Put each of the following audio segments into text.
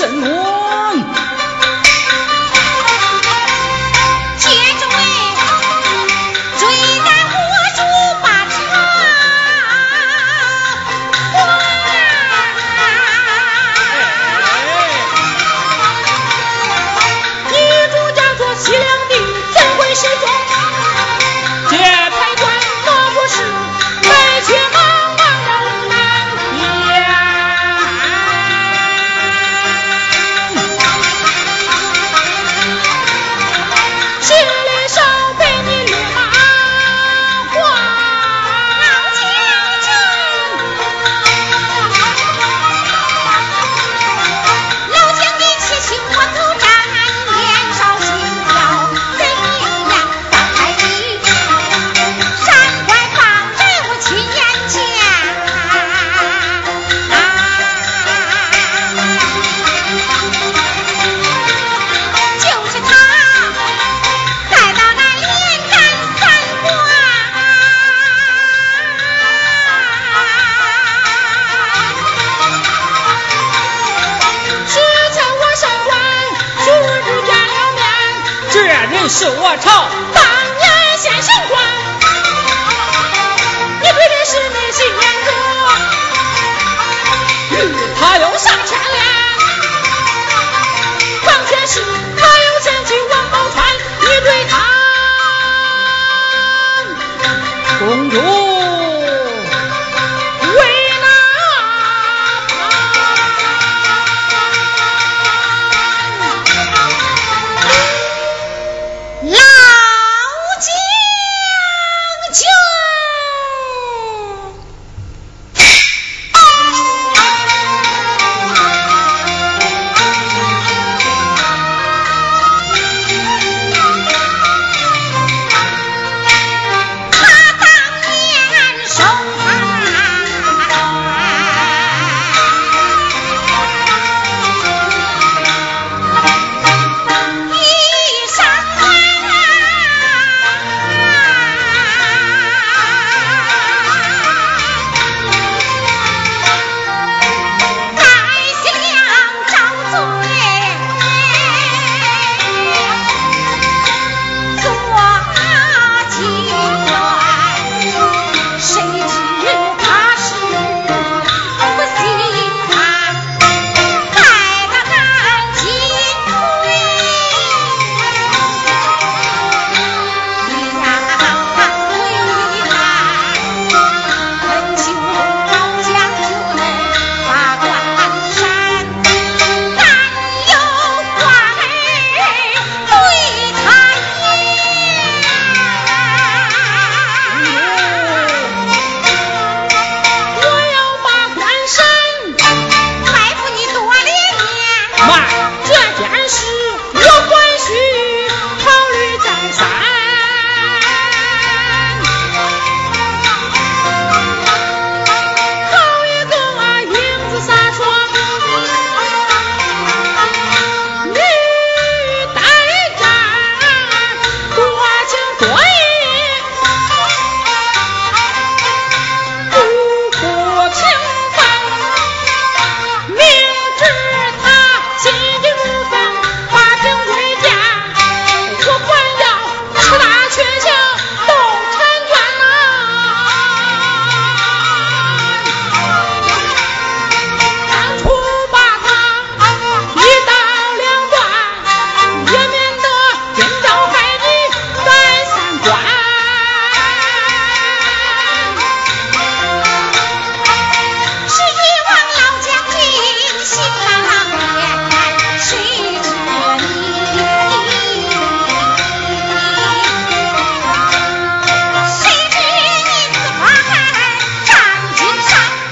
什么？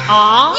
啊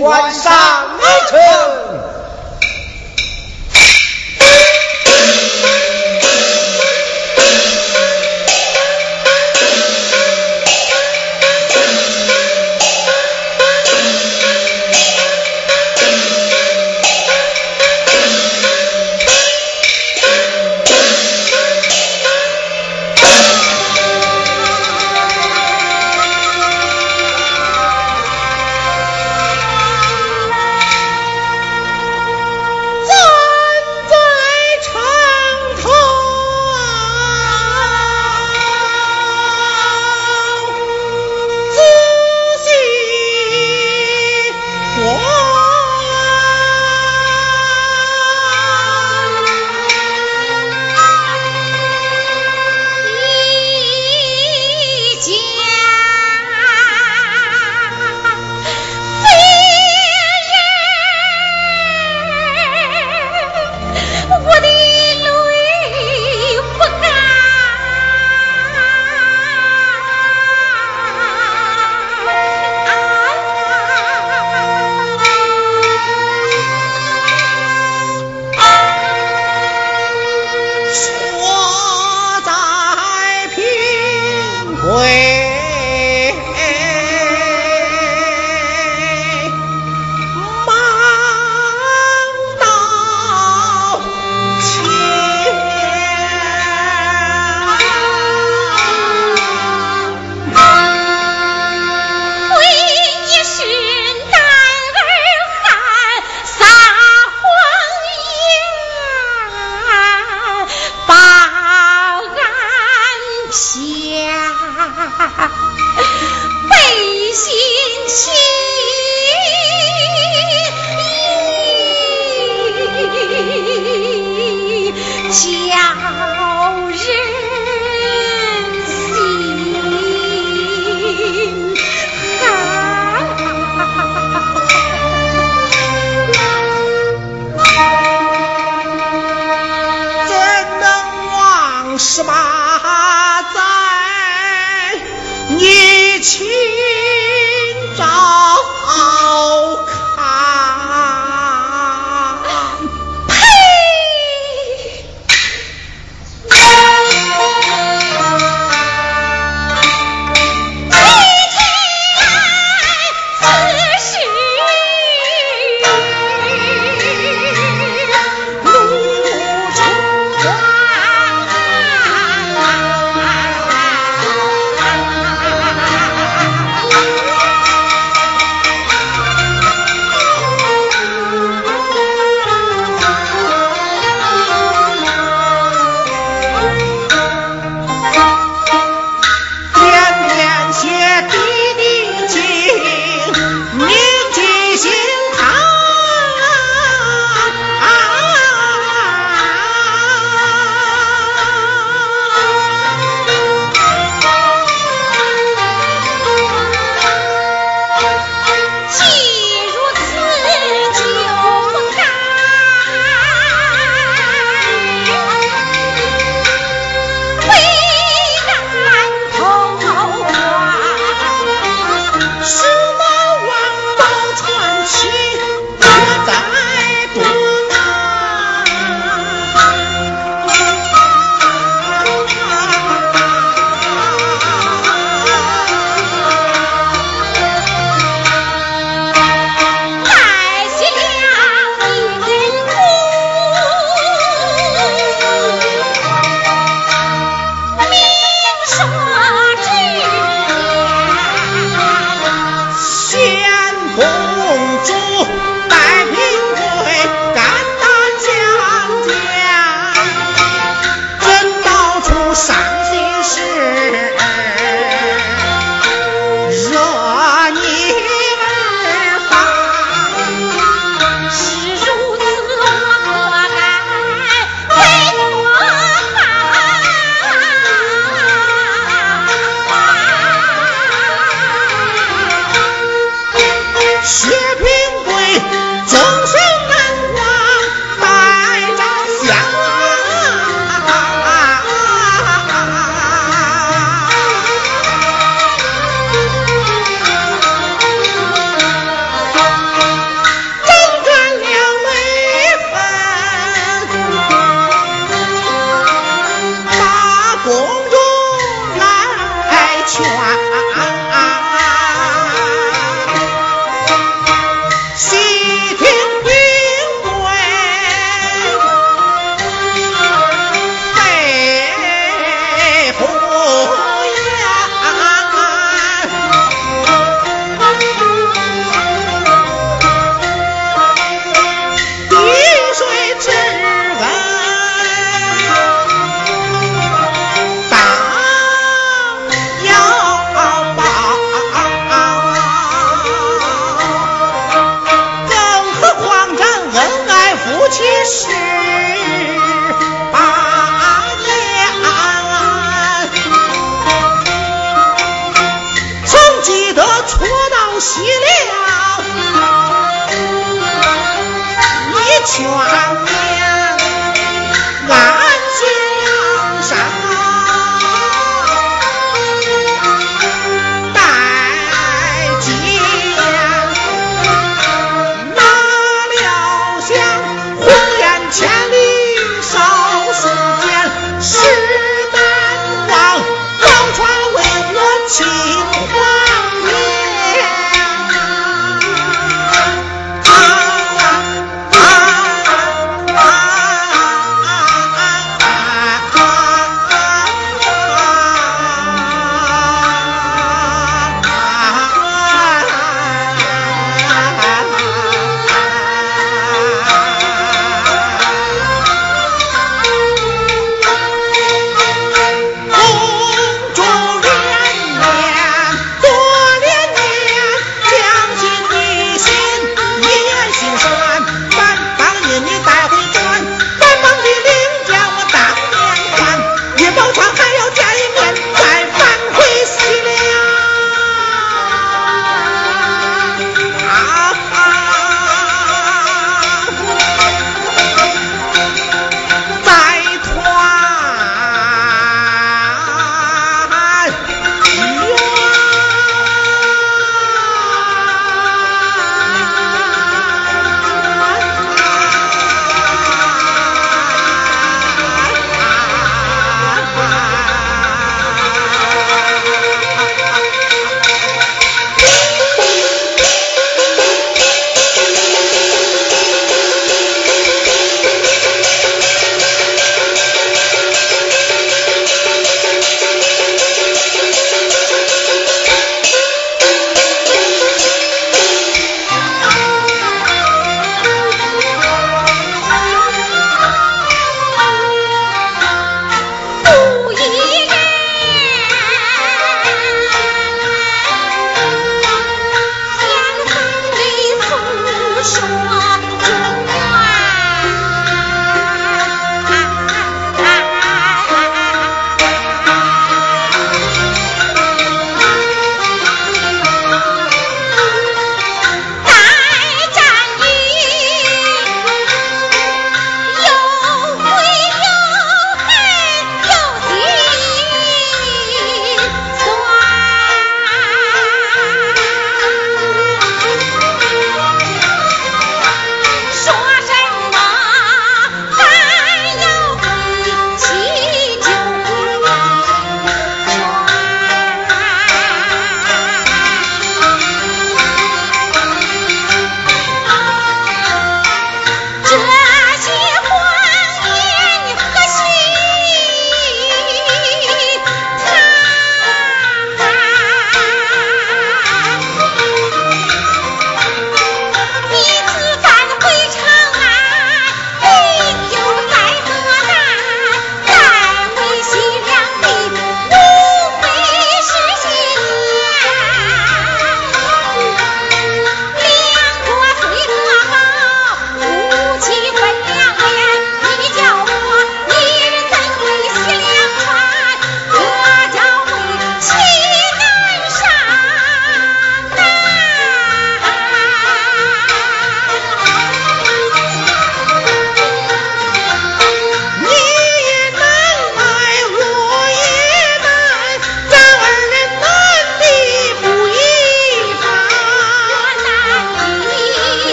观山。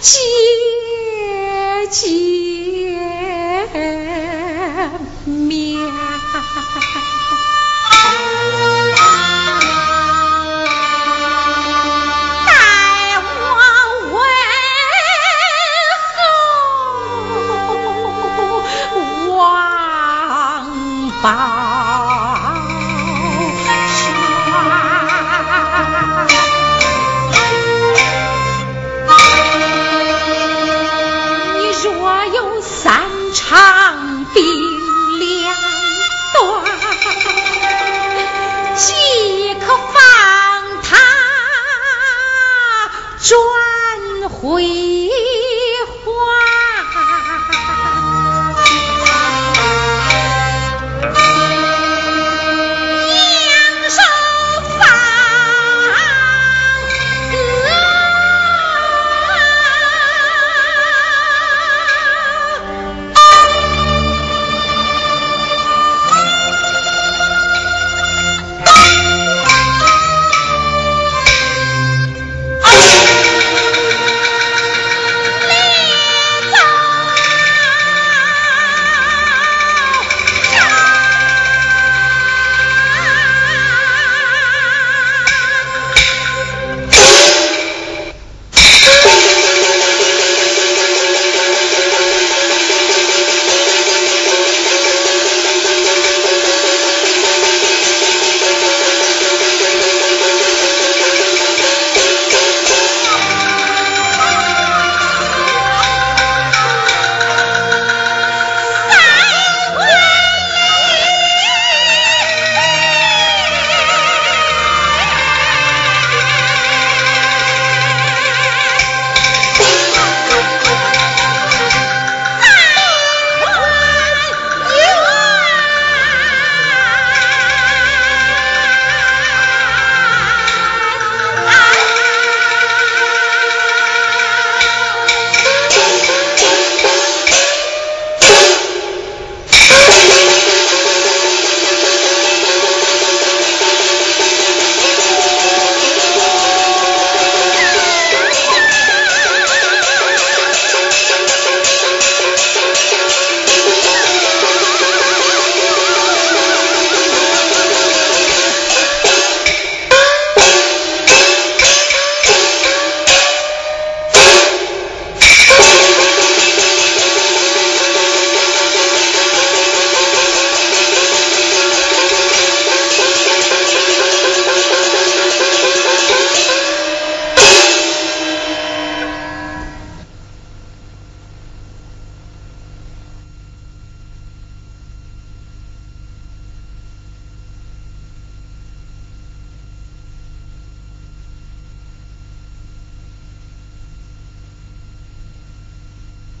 姐姐喵